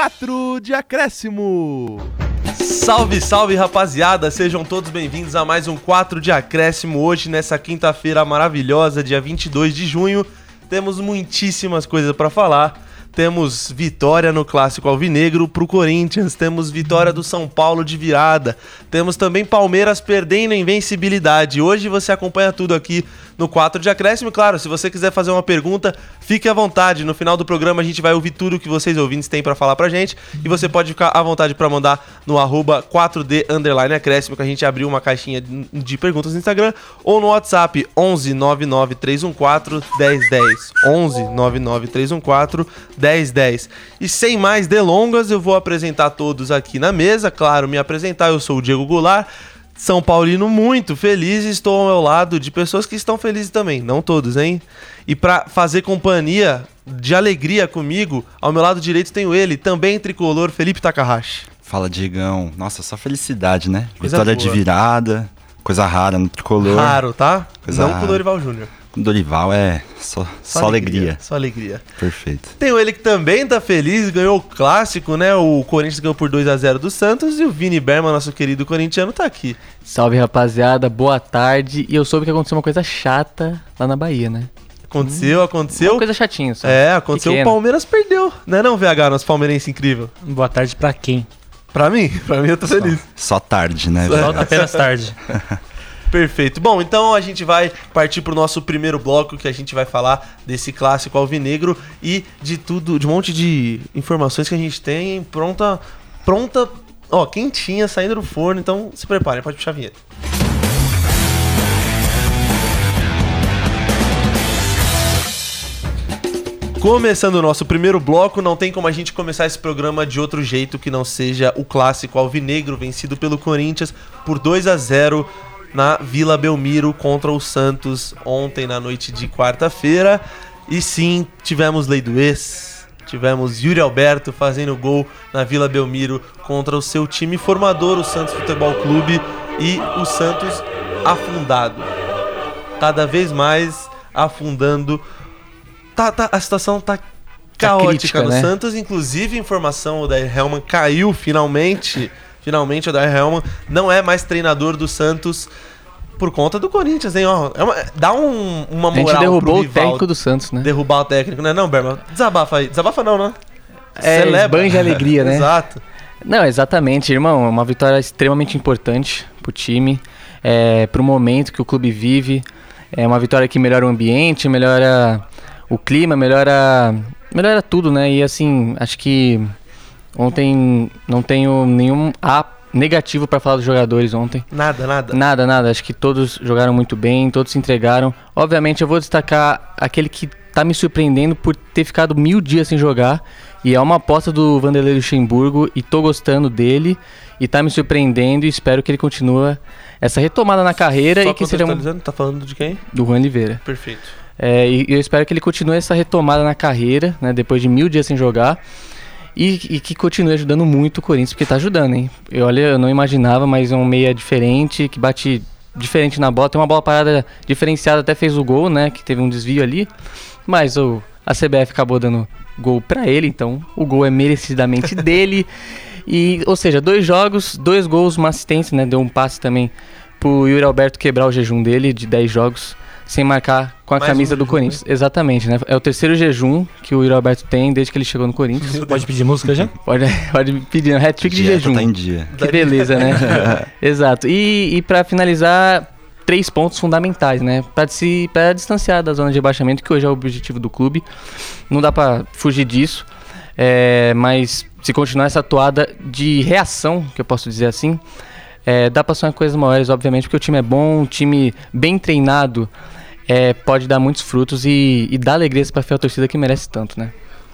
4 de acréscimo. Salve, salve rapaziada, sejam todos bem-vindos a mais um 4 de acréscimo. Hoje, nessa quinta-feira maravilhosa, dia 22 de junho, temos muitíssimas coisas para falar. Temos vitória no clássico alvinegro pro Corinthians, temos vitória do São Paulo de virada, temos também Palmeiras perdendo a invencibilidade. Hoje você acompanha tudo aqui no 4 de acréscimo. Claro, se você quiser fazer uma pergunta, fique à vontade. No final do programa a gente vai ouvir tudo que vocês ouvintes têm para falar pra gente. E você pode ficar à vontade para mandar no arroba 4D underline acréscimo, que a gente abriu uma caixinha de perguntas no Instagram, ou no WhatsApp 11 99 314 1010. 11 99 314 1010. E sem mais delongas, eu vou apresentar todos aqui na mesa. Claro, me apresentar, eu sou o Diego Goulart. São Paulino muito feliz, estou ao meu lado de pessoas que estão felizes também, não todos, hein? E para fazer companhia de alegria comigo, ao meu lado direito tenho ele, também tricolor, Felipe Takahashi. Fala, Diegão. Nossa, só felicidade, né? Coisa Vitória boa. de virada, coisa rara no tricolor. Raro, tá? Coisa não com o Dorival Júnior. Com Dorival é só, só, alegria. Só alegria. Perfeito. Tenho ele que também tá feliz, ganhou o clássico, né? O Corinthians ganhou por 2 a 0 do Santos e o Vini Berman, nosso querido corintiano, tá aqui. Salve rapaziada, boa tarde. E eu soube que aconteceu uma coisa chata lá na Bahia, né? Aconteceu, aconteceu. Uma coisa chatinha só. É, aconteceu. O Pequena. Palmeiras perdeu. Não é não, VH, nosso palmeirense incrível? Boa tarde pra quem? Pra mim, pra mim eu tô feliz. Só tarde, né? Só-? Só apenas tarde. Perfeito. Bom, então a gente vai partir pro nosso primeiro bloco que a gente vai falar desse clássico alvinegro e de tudo, de um monte de informações que a gente tem pronta, pronta, ó, quentinha saindo do forno, então se preparem, pode puxar a vinheta. Começando o nosso primeiro bloco, não tem como a gente começar esse programa de outro jeito que não seja o clássico alvinegro vencido pelo Corinthians por 2 a 0 na Vila Belmiro contra o Santos ontem na noite de quarta-feira. E sim, tivemos lei do ex, tivemos Yuri Alberto fazendo gol na Vila Belmiro contra o seu time formador, o Santos Futebol Clube, e o Santos afundado. Cada vez mais afundando tá, tá- a situação tá caótica crítica, no né? Santos. Inclusive, informação, Dair Helman caiu finalmente. Finalmente, o Dair Helman não é mais treinador do Santos por conta do Corinthians, hein? Ó, é uma- dá um- uma A gente moral derrubou o técnico do Santos, né? derrubar o técnico, né? Não, Berman? Desabafa aí. Desabafa não, né? É, esbanja a alegria, né? Exato. Não, exatamente, irmão. É uma vitória extremamente importante pro time, é, pro momento que o clube vive. É uma vitória que melhora o ambiente, melhora o clima, melhora, melhora tudo, né? E assim, acho que ontem não tenho nenhum A negativo pra falar dos jogadores ontem. Nada, nada. Nada, nada. Acho que todos jogaram muito bem, todos se entregaram. Obviamente, eu vou destacar aquele que tá me surpreendendo por ter ficado mil dias sem jogar. E é uma aposta do Vanderlei Luxemburgo e tô gostando dele. E tá me surpreendendo e espero que ele continue essa retomada na carreira Só e que seja um, tá falando de quem? do Juan Oliveira. Perfeito. É, e eu espero que ele continue essa retomada na carreira, né? Depois de mil dias sem jogar. E, e que continue ajudando muito o Corinthians, porque tá ajudando, hein? Eu, olha, eu não imaginava, mas é um meia diferente, que bate diferente na bola. Tem uma bola parada diferenciada, até fez o gol, né? Que teve um desvio ali. Mas o, a CBF acabou dando gol pra ele, então o gol é merecidamente dele. E, ou seja, dois jogos, dois gols, uma assistência, né? Deu um passe também pro Yuri Alberto quebrar o jejum dele de 10 jogos sem marcar com a Mais um camisa do jejum, Corinthians. Exatamente, né? É o terceiro jejum que o Yuri Alberto tem desde que ele chegou no Corinthians. Pode pedir música já? Pode, pode pedir, um hat-trick de jejum. tá em dia. Que beleza, né? Exato. E, e para finalizar, três pontos fundamentais, né? Para se pra distanciar da zona de rebaixamento, que hoje é o objetivo do clube. Não dá para fugir disso. É, mas se continuar essa toada de reação, que eu posso dizer assim, é, dá para sonhar coisas maiores, obviamente, porque o time é bom, um time bem treinado, é, pode dar muitos frutos e, e dar alegrias para a fiel torcida que merece tanto, né?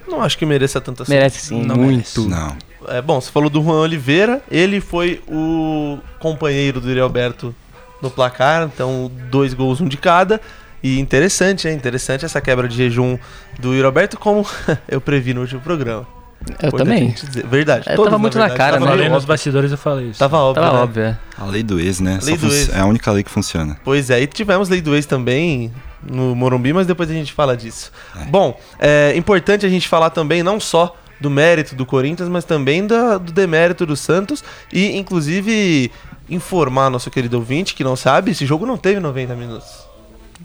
Não acho que mereça tanto assim. Merece sim, Não muito. Não. É, bom, você falou do Juan Oliveira, ele foi o companheiro do Yuri Alberto no placar, então dois gols, um de cada. E interessante, é interessante essa quebra de jejum do Yuri Alberto, como eu previ no último programa. Eu Importante também. dizer. Verdade. É, todos, tava muito na verdade. cara, tava né? Óbvio. nos bastidores eu falei isso. Tava óbvio, Tava né? óbvio, é. A lei do ex, né? Lei do ex. É a única lei que funciona. Pois é, e tivemos lei do ex também no Morumbi, mas depois a gente fala disso. É. Bom, é importante a gente falar também não só do mérito do Corinthians, mas também da, do demérito do Santos e, inclusive, informar nosso querido ouvinte que não sabe, esse jogo não teve 90 minutos.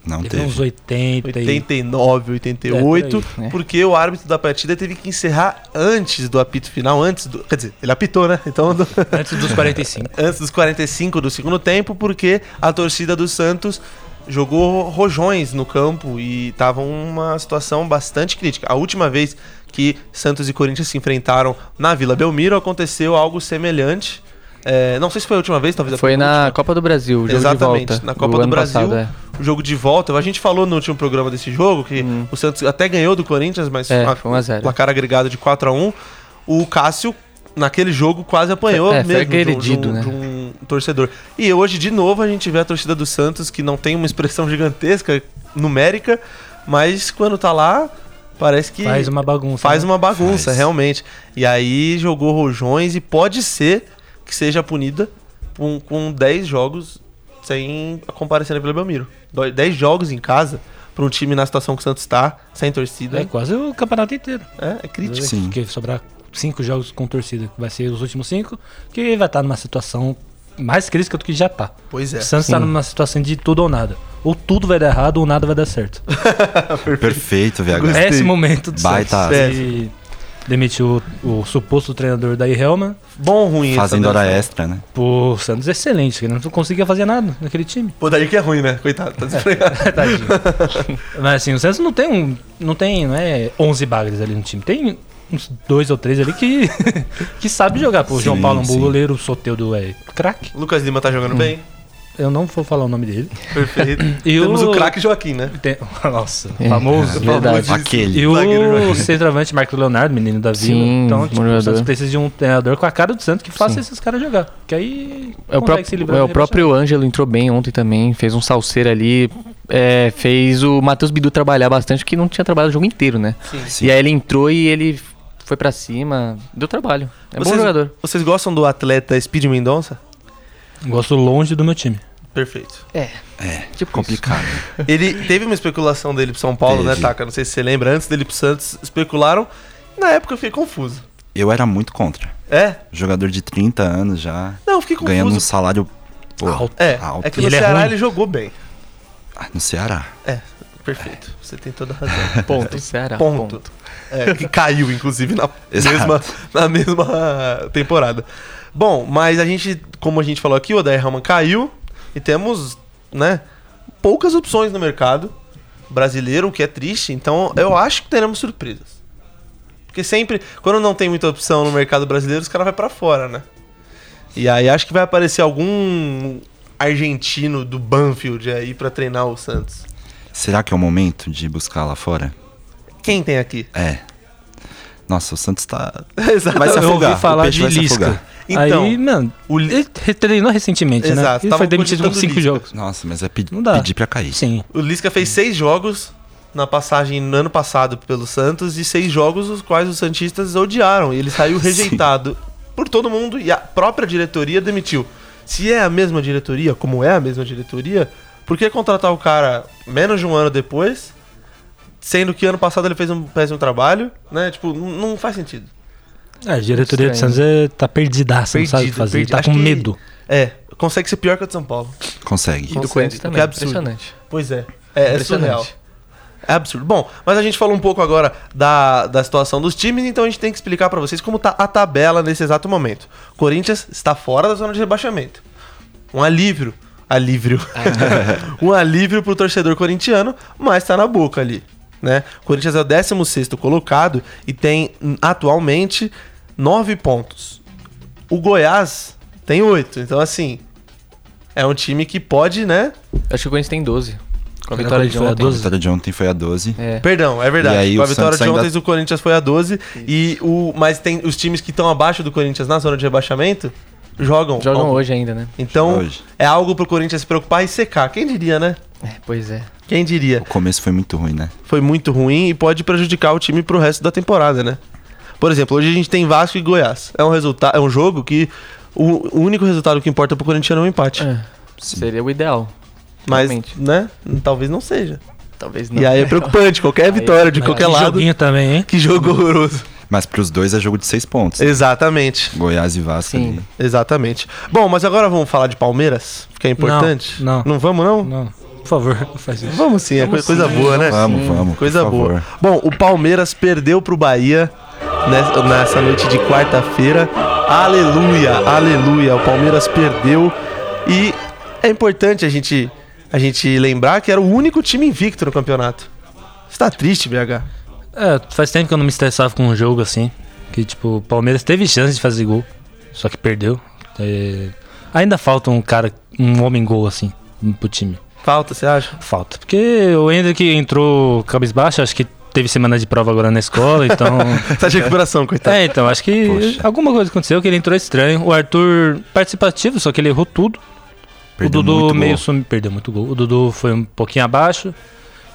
Não Teve teve. uns 80 e... 89, 88, É, aí, né? porque o árbitro da partida teve que encerrar antes do apito final, antes do. Quer dizer, ele apitou, né? Então, do- Antes dos 45. antes dos 45 do segundo tempo, porque a torcida do Santos jogou rojões no campo e tava uma situação bastante crítica. A última vez que Santos e Corinthians se enfrentaram na Vila Belmiro aconteceu algo semelhante. É, não sei se foi a última vez, talvez a Foi na. Copa do Brasil, o jogo Exatamente, de volta. na Copa do ano Brasil. passado, é. O jogo de volta, a gente falou no último programa desse jogo que o Santos até ganhou do Corinthians, mas É, uma- foi 1 a 0. placar agregado de 4 a 1 O Cássio, naquele jogo, quase apanhou é, foi mesmo de um- agredido, de um, né? de um torcedor. E hoje, de novo, a gente vê a torcida do Santos, que não tem uma expressão gigantesca, numérica, mas quando tá lá, parece que Faz uma bagunça. faz né? uma bagunça, Faz. realmente. E aí jogou rojões e pode ser que seja punida com, com 10 jogos sem comparecer na Vila Belmiro. Do- 10 jogos em casa para um time na situação que o Santos tá, sem torcida. É quase o campeonato inteiro. É, é crítico. Sim. Porque sobrar cinco jogos com torcida, que vai ser os últimos cinco, que vai estar numa situação mais crítica do que já tá. Pois é. O Santos tá Sim. numa situação de tudo ou nada. Ou tudo vai dar errado ou nada vai dar certo. Perfeito, VH. Gostei. É esse momento do Baita. Santos. E demitiu o, o suposto treinador da Helman. Bom ou ruim Fazendo hora extra, né? Pô, o Santos é excelente, que ele não conseguia fazer nada naquele time. Pô, daí que é ruim, né? Coitado, tá desempregado. Tadinho. Mas assim, o Santos não tem um. Não tem, não é 11 bagres ali no time. Tem uns dois ou três ali que, que sabe jogar. Pô, o João Sim, Paulo é um sim. goleiro, o Soteudo é craque. Lucas Lima tá jogando bem. Eu não vou falar o nome dele. Perfeito. E Temos o, o- craque Joaquim, né? Tem- Nossa, É, famoso. verdade. Aquele. E o centroavante Marcos Leonardo, menino da Vila. Sim, então, tipo, o. Santos precisa de um treinador com a cara do Santos que faça Sim. esses caras jogar. Que aí É o, próprio, se livrar é, o próprio Ângelo entrou bem ontem também, fez um salseiro ali, é, fez o Matheus Bidu trabalhar bastante, que não tinha trabalhado o jogo inteiro, né? Sim. E aí ele entrou e ele foi pra cima, deu trabalho. É Vocês- bom jogador. Vocês gostam do atleta Speed Mendonça? Gosto longe do meu time. Perfeito. É, Tipo complicado. Ele teve uma especulação dele pro São Paulo, né, Teve. Taka? Não sei se você lembra. Antes dele pro Santos, especularam. Na época eu fiquei confuso. Eu era muito contra. É? Jogador de 30 anos já, Não, eu fiquei confuso. ganhando um salário pô, Alto. É, alto. é que no ele é Ceará ruim. ele jogou bem. Ah, no Ceará. Perfeito. Você tem toda a razão. ponto, Ceará. Ponto. É, que caiu, inclusive, na Exato. mesma, na mesma temporada. Bom, mas a gente, como a gente falou aqui, o Odair Helman caiu e temos, né, poucas opções no mercado brasileiro, o que é triste. Então, eu acho que teremos surpresas. Porque sempre, quando não tem muita opção no mercado brasileiro, os caras vão pra fora, né? E aí acho que vai aparecer algum argentino do Banfield aí pra treinar o Santos. Será que é o momento de buscar lá fora? Quem tem aqui? É. Nossa, o Santos tá. Exato. Vai se eu afogar, ouvi o falar peixe de Lisca. Então, aí, mano, o ele treinou recentemente, Exato, né? Ele tava foi demitido com cinco Lisca. jogos. Nossa, mas é pe- Não dá. pedir pra cair. Sim. O Lisca fez seis jogos na passagem no ano passado pelo Santos e seis jogos os quais os Santistas odiaram. E ele saiu rejeitado por todo mundo e a própria diretoria demitiu. Se é a mesma diretoria, como é a mesma diretoria, por que contratar o cara menos de um ano depois, sendo que ano passado ele fez um péssimo trabalho, né? Tipo, não, faz sentido. É, a diretoria do. Santos é, tá perdidaça, não sabe o que Perdido, fazer. perdido. Tá Acho com que- medo. É, consegue ser pior que a de São Paulo. Consegue. E do Corinthians o que também, é absurdo. impressionante. Pois é. É, é surreal. É absurdo. Bom, mas a gente falou um pouco agora da, da situação dos times, então a gente tem que explicar pra vocês como tá a tabela nesse exato momento. Corinthians está fora da zona de rebaixamento. Um alívio. Alívio. um alívio pro torcedor corintiano, mas tá na boca ali. Né? O Corinthians é o 16 colocado e tem hum, atualmente 9 pontos. O Goiás tem 8. Então, assim, é um time que pode, né? Acho que o Corinthians tem 12. Com a vitória de a ontem. A 12? vitória de ontem foi a 12. É. Perdão, é verdade. E aí Com a o vitória Santos de ainda- ontem, o Corinthians foi a 12. E o, mas tem os times que estão abaixo do Corinthians na zona de rebaixamento jogam. Jogam ontem. hoje ainda, né? Então, Hoje. é algo pro Corinthians se preocupar e secar. Quem diria, né? É, pois é. Quem diria? O começo foi muito ruim, né? Foi muito ruim e pode prejudicar o time pro resto da temporada, né? Por exemplo, hoje a gente tem Vasco e Goiás. É um resultado, é um jogo que o, o único resultado que importa pro Corinthians é um empate. É. Seria o ideal. Mas, realmente. né? Talvez não seja. Talvez não. E aí é preocupante, qualquer vitória de Mas qualquer que lado. joguinho também, hein? Que jogo horroroso. Mas pros dois é jogo de seis pontos. Exatamente. Goiás e Vasco Sim. ali. Exatamente. Bom, mas agora vamos falar de Palmeiras, que é importante? Não, não. Não vamos, não? Não, por favor, faz isso. Vamos sim, é Vamos coisa sim, boa, né? Vamos, vamos. Coisa por boa. Bom, o Palmeiras perdeu pro Bahia nessa, nessa noite de quarta-feira. Aleluia, aleluia. O Palmeiras perdeu e é importante a gente, a gente lembrar que era o único time invicto no campeonato. Você tá triste, BH? É, faz tempo que eu não me estressava com um jogo assim. Que, tipo, o Palmeiras teve chance de fazer gol, só que perdeu. É, ainda falta um cara, um homem gol assim, pro time. Falta, você acha? Falta. Porque o Hendrick entrou cabisbaixo, acho que teve semana de prova agora na escola, então. Tá de recuperação, coitado. é, então, acho que Poxa. alguma coisa aconteceu que ele entrou estranho. O Arthur participativo, só que ele errou tudo. Perdeu o Dudu meio gol. sumi, perdeu muito gol. O Dudu foi um pouquinho abaixo.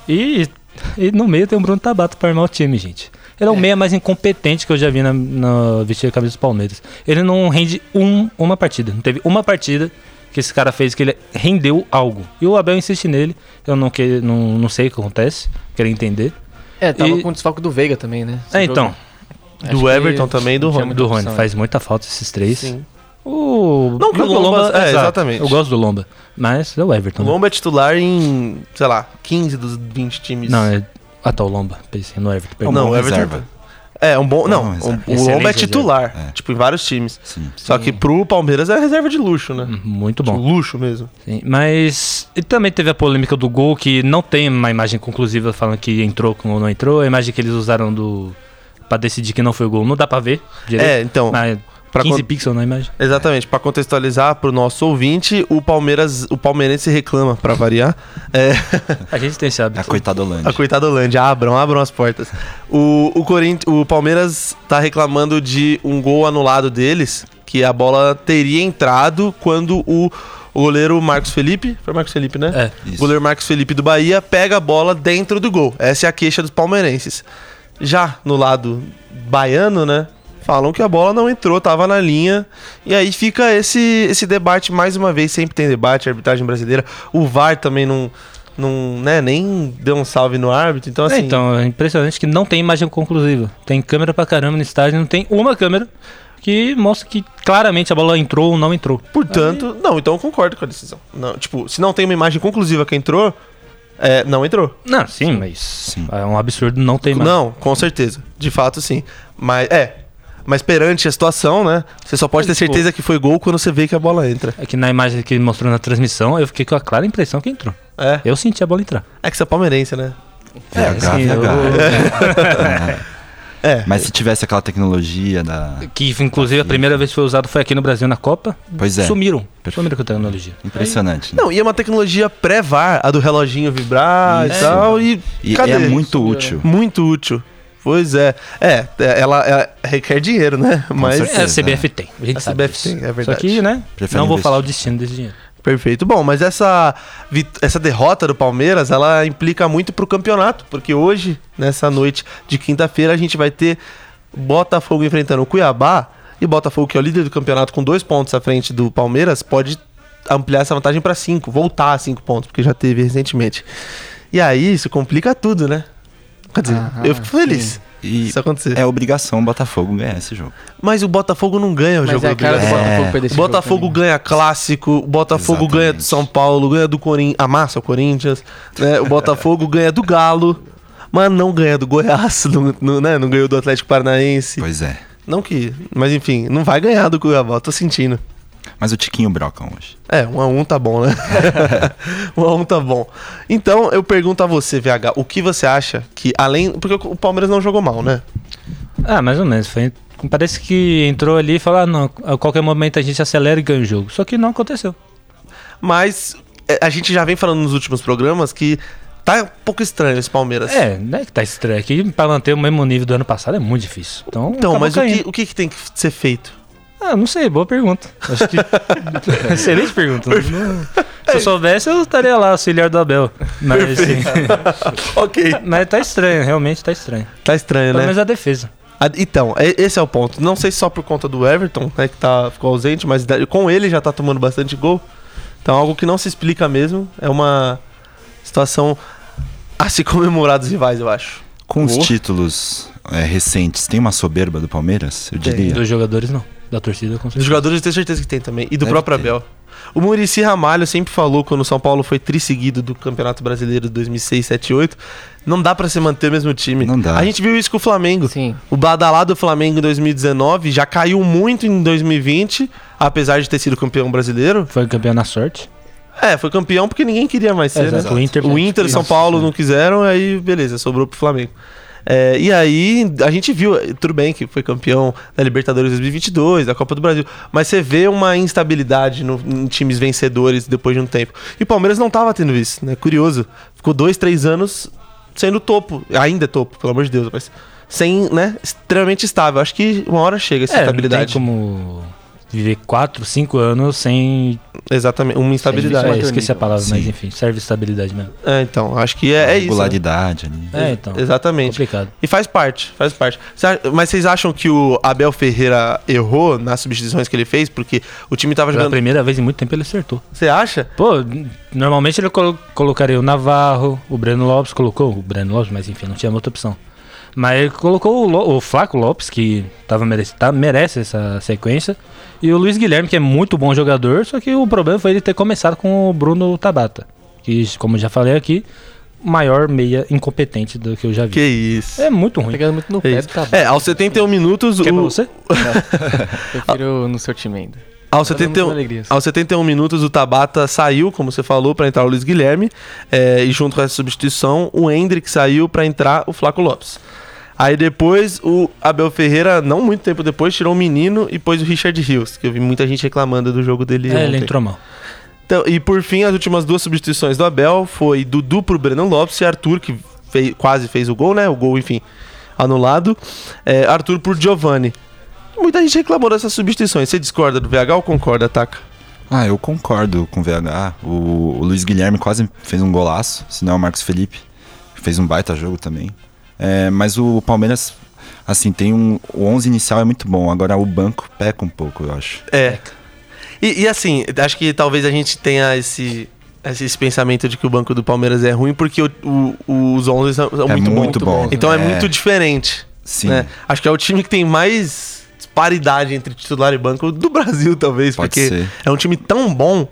E, e no meio tem o Bruno Tabata pra armar o time, gente. Ele é o meia mais incompetente que eu já vi na, na vestir a camisa dos Palmeiras. Ele não rende um, uma partida. Não teve uma partida que esse cara fez que ele rendeu algo. E o Abel insiste nele. Eu não, que, não, não sei o que acontece. Queria entender. É, tava E- com o desfalque do Veiga também, né? Esse É, jogo. então. Acho Do Everton também e do Rony. Do Rony. opção, Faz muita falta esses três. Sim. O... Não que o o Lomba- é, exato. exatamente. Eu gosto do Lomba. Mas é o Everton. O né? Lomba é titular em, sei lá, 15 dos 20 times. Não, é. Ah, tá, o Lomba. Pensei no Everton. É. Não, o Everton- reserva. É, um bom. Não, Bom o, reserva. o Lomba é titular, É. tipo, em vários times. Sim. Só que pro Palmeiras é reserva de luxo, né? Muito Tipo, bom. luxo mesmo. Sim, mas e também teve a polêmica do gol, que não tem uma imagem conclusiva falando que entrou ou não entrou. A imagem que eles usaram do pra decidir que não foi gol, não dá pra ver direito. É, então, mas pra 15 con- pixels na imagem. exatamente, pra contextualizar pro nosso ouvinte, o Palmeiras, o palmeirense reclama, pra variar. É, A gente tem esse a hábito. coitada Holândia. a coitada Holândia, abram, abram as portas. O, o, Corinthians, o Palmeiras tá reclamando de um gol anulado deles, que a bola teria entrado quando o, o goleiro Marcos Felipe, foi Marcos Felipe, né? É. O Isso. goleiro Marcos Felipe do Bahia pega a bola dentro do gol. Essa é a queixa dos palmeirenses. Já no lado baiano, né? Falam que a bola não entrou, tava na linha. E aí fica esse, esse debate, mais uma vez, sempre tem debate, a arbitragem brasileira. O VAR também não, não né, nem deu um salve no árbitro. Então, É, assim. então, é impressionante que não tem imagem conclusiva. Tem câmera pra caramba no estádio, não tem uma câmera que mostra que claramente a bola entrou ou não entrou. portanto, não, então eu concordo com a decisão. Não, tipo, se não tem uma imagem conclusiva que entrou, é, não entrou. Não, sim, mas Sim. é um absurdo não ter imagem. Não, com certeza. De fato, sim. Mas, é. Mas perante a situação, né? Você só pode ter Mas, tipo- certeza que foi gol quando você vê que a bola entra. É que na imagem que ele mostrou na transmissão, eu fiquei com a clara impressão que entrou. É. Eu senti a bola entrar. É que você é palmeirense, né? VH, sim, eu- VH. É. Mas se tivesse aquela tecnologia da. Que inclusive a primeira vez que foi usado foi aqui no Brasil na Copa. Pois é. Sumiram. Perfeito. Sumiram com a tecnologia. Impressionante. né? Não, e é uma tecnologia pré-VAR, a do reloginho vibrar e Isso. tal. E, E cadê? é muito útil. Muito útil. Pois é. É, ela, ela requer dinheiro, né? Mas. certeza. É, a CBF tem. A gente A sabe CBF disso. tem, é verdade. Só que, né? Prefere não vou investir. falar o destino desse dinheiro. Perfeito. Bom, mas essa, essa derrota do Palmeiras, ela implica muito pro campeonato, porque hoje, nessa noite de quinta-feira, a gente vai ter Botafogo enfrentando o Cuiabá, e Botafogo, que é o líder do campeonato com dois pontos à frente do Palmeiras, pode ampliar essa vantagem pra cinco, voltar a cinco pontos, porque já teve recentemente. E aí, isso complica tudo, né? Quer dizer, Aham, eu fico feliz E isso acontecer. é obrigação o Botafogo ganhar esse jogo. Mas o Botafogo não ganha o Mas jogo é a cara do. Botafogo jogo Botafogo ganha clássico, o Botafogo Exatamente. ganha do São Paulo, ganha do Corinthians, amassa o Corinthians, né? O Botafogo ganha do Galo, mas não ganha do Goiás, não, não, né? não ganhou do Atlético Paranaense. Pois é. Não que, mas enfim, não vai ganhar do Cuiabá, tô sentindo. Mas o Tiquinho brocam hoje. É, um a um tá bom, né? um a um tá bom. Então, eu pergunto a você, VH, o que você acha que além... Porque o Palmeiras não jogou mal, né? Ah, mais ou menos. Foi, parece que entrou ali e falou: ah, não, a qualquer momento a gente acelera e ganha o jogo. Só que não aconteceu. Mas é, a gente já vem falando nos últimos programas que tá um pouco estranho esse Palmeiras. É, né? Que tá estranho. Aqui pra manter o mesmo nível do ano passado é muito difícil. Então, Então, mas o caindo. que, o que, que tem que ser feito? Ah, não sei, boa pergunta. Acho que. Excelente pergunta. Não- Se eu soubesse, eu estaria lá, auxiliar do Abel. Mas, assim, ok. mas tá estranho, realmente tá estranho. Tá estranho, Pelo né? menos a defesa. Então, é- esse é o ponto. Não sei se só por conta do Everton, né, que tá, ficou ausente, mas com ele já tá tomando bastante gol. Então, algo que não se explica mesmo. É uma situação a se comemorar dos rivais, eu acho. Com os títulos é, recentes, tem uma soberba do Palmeiras? Eu Tem. diria. Dos jogadores, não. Da torcida, com Os certeza. jogadores eu tenho certeza que tem também. E do Deve próprio ter. Abel. O Murici Ramalho sempre falou quando o São Paulo foi trisseguido do Campeonato Brasileiro de 2006, 7 8. Não dá pra se manter o mesmo time. Não dá. A gente viu isso com o Flamengo. Sim. O badalado do Flamengo em 2019 já caiu muito em 2020, apesar de ter sido campeão brasileiro. Foi campeão na sorte. É, foi campeão porque ninguém queria mais ser, né? O Inter, O Inter e São Paulo não quiseram, aí beleza, sobrou pro Flamengo. É, e aí, a gente viu, tudo bem que foi campeão da Libertadores 2022, da Copa do Brasil, mas você vê uma instabilidade no- em times vencedores depois de um tempo. E o Palmeiras não tava tendo isso, né? Curioso. Ficou dois, três anos sendo topo, ainda é topo, pelo amor de Deus, mas sem, né? Extremamente estável. Acho que uma hora chega essa É, não tem estabilidade. como viver 4, 5 anos sem... Exatamente, uma instabilidade. É, esqueci a palavra, mas Sim. enfim, serve estabilidade mesmo. É, então, acho que é, é isso. né? Regularidade ali. É, então. Exatamente. Complicado. E faz parte, faz parte. Mas vocês acham que o Abel Ferreira errou nas substituições que ele fez? Porque o time tava Pela jogando. primeira vez em muito tempo ele acertou. Você acha? Pô, normalmente ele colo- colocaria o Navarro, o Breno Lopes colocou, o Breno Lopes, mas enfim, não tinha outra opção. Mas ele colocou o, Lo- o Flaco Lopes, que tava merece, tá- merece essa sequência, e o Luiz Guilherme, que é muito bom jogador, só que o problema foi ele ter começado com o Bruno Tabata, que, como já falei aqui, maior meia incompetente do que eu já vi. Que isso. É muito ruim. Pegando muito no É, pé do Tabata. É, aos 71 minutos. Quer pra O, você? Prefiro no seu time ainda. aos, Tá dando 71, muitas alegrias. aos 71 minutos, o Tabata saiu, como você falou, pra entrar o Luiz Guilherme. é, e junto com essa substituição, o Hendrick saiu pra entrar o Flaco Lopes. Aí depois o Abel Ferreira, não muito tempo depois, tirou o menino e pôs o Richard Rios, que eu vi muita gente reclamando do jogo dele. É, ele ontem. entrou mal. Então, e por fim, as últimas duas substituições do Abel foi Dudu pro Breno Lopes e Arthur, que fei- quase fez o gol, né? O gol, enfim, anulado. É, Arthur por Giovanni. Muita gente reclamou dessas substituições. Você discorda do VH ou concorda, Taka? Ah, eu concordo com o VH. O, o Luiz Guilherme quase fez um golaço, se não é o Marcos Felipe. Fez um baita jogo também. É, mas o Palmeiras, assim, tem um. O 11 inicial é muito bom, agora o banco peca um pouco, eu acho. É. E, e assim, acho que talvez a gente tenha esse, esse, pensamento de que o banco do Palmeiras é ruim porque o- o- os 11 são, são é muito, muito, bons. bom. Então é, muito diferente. Sim, né? Acho que é o time que tem mais disparidade entre titular e banco do Brasil, talvez, pode porque ser. é um time tão bom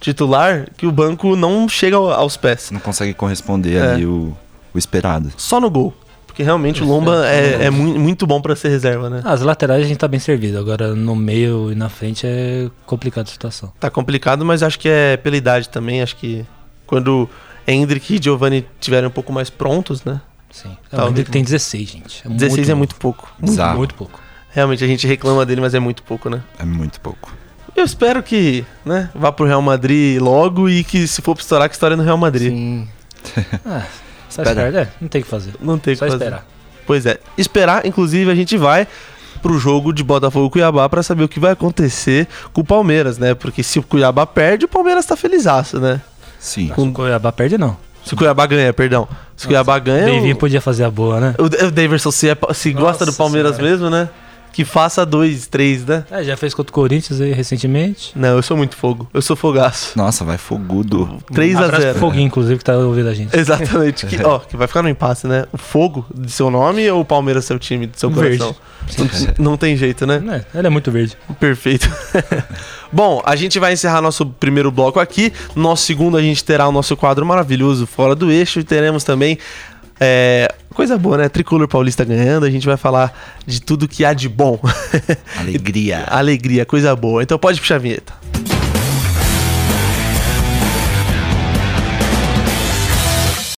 titular que o banco não chega ao- aos pés. Não consegue corresponder É. ali o, o esperado. Só no gol. Porque realmente o Lomba é, é mui- muito bom pra ser reserva, né? As laterais a gente tá bem servido, agora no meio e na frente é complicada a situação. Tá complicado, mas acho que é pela idade também. Acho que quando Hendrick e Giovanni estiverem um pouco mais prontos, né? Sim. Tá, o Hendrick tem 16, gente. É 16 é novo. muito pouco. Muito. Muito pouco. realmente, a gente reclama dele, mas é muito pouco, né? É muito pouco. Eu espero que né, vá pro Real Madrid logo e que se for pra estourar, que história no Real Madrid. Sim. Só Espera. esperar, é, não tem o que fazer. Não tem o Só que fazer. esperar. Pois é. Esperar, inclusive, a gente vai pro jogo de Botafogo e Cuiabá pra saber o que vai acontecer com o Palmeiras, né? Porque se o Cuiabá perde, o Palmeiras tá felizaço, né? Sim. Com... O Cuiabá perde, não. Se o Cuiabá ganha, perdão. Se o Cuiabá ganha. Bem-vindo o- podia fazer a boa, né? O, o Daverson, se, é se gosta do Palmeiras Senhora. mesmo, né? Que faça dois, três, né? É, já fez contra o Corinthians aí recentemente. Não, eu sou muito fogo. Eu sou fogaço. Nossa, vai fogudo. 3 a Abraço 0 pro Foguinho, inclusive, que tá ouvindo a gente. Exatamente. Que, ó, que vai ficar no impasse, né? O fogo de seu nome ou o Palmeiras seu time, do seu Verde. coração? Não, não tem jeito, né? É, ele é muito verde. Perfeito. Bom, a gente vai encerrar nosso primeiro bloco aqui. No nosso segundo, a gente terá o nosso quadro maravilhoso Fora do Eixo. E teremos também. é, coisa boa, né? Tricolor Paulista ganhando. A gente vai falar de tudo que há de bom. Alegria. Alegria, coisa boa. Então pode puxar a vinheta.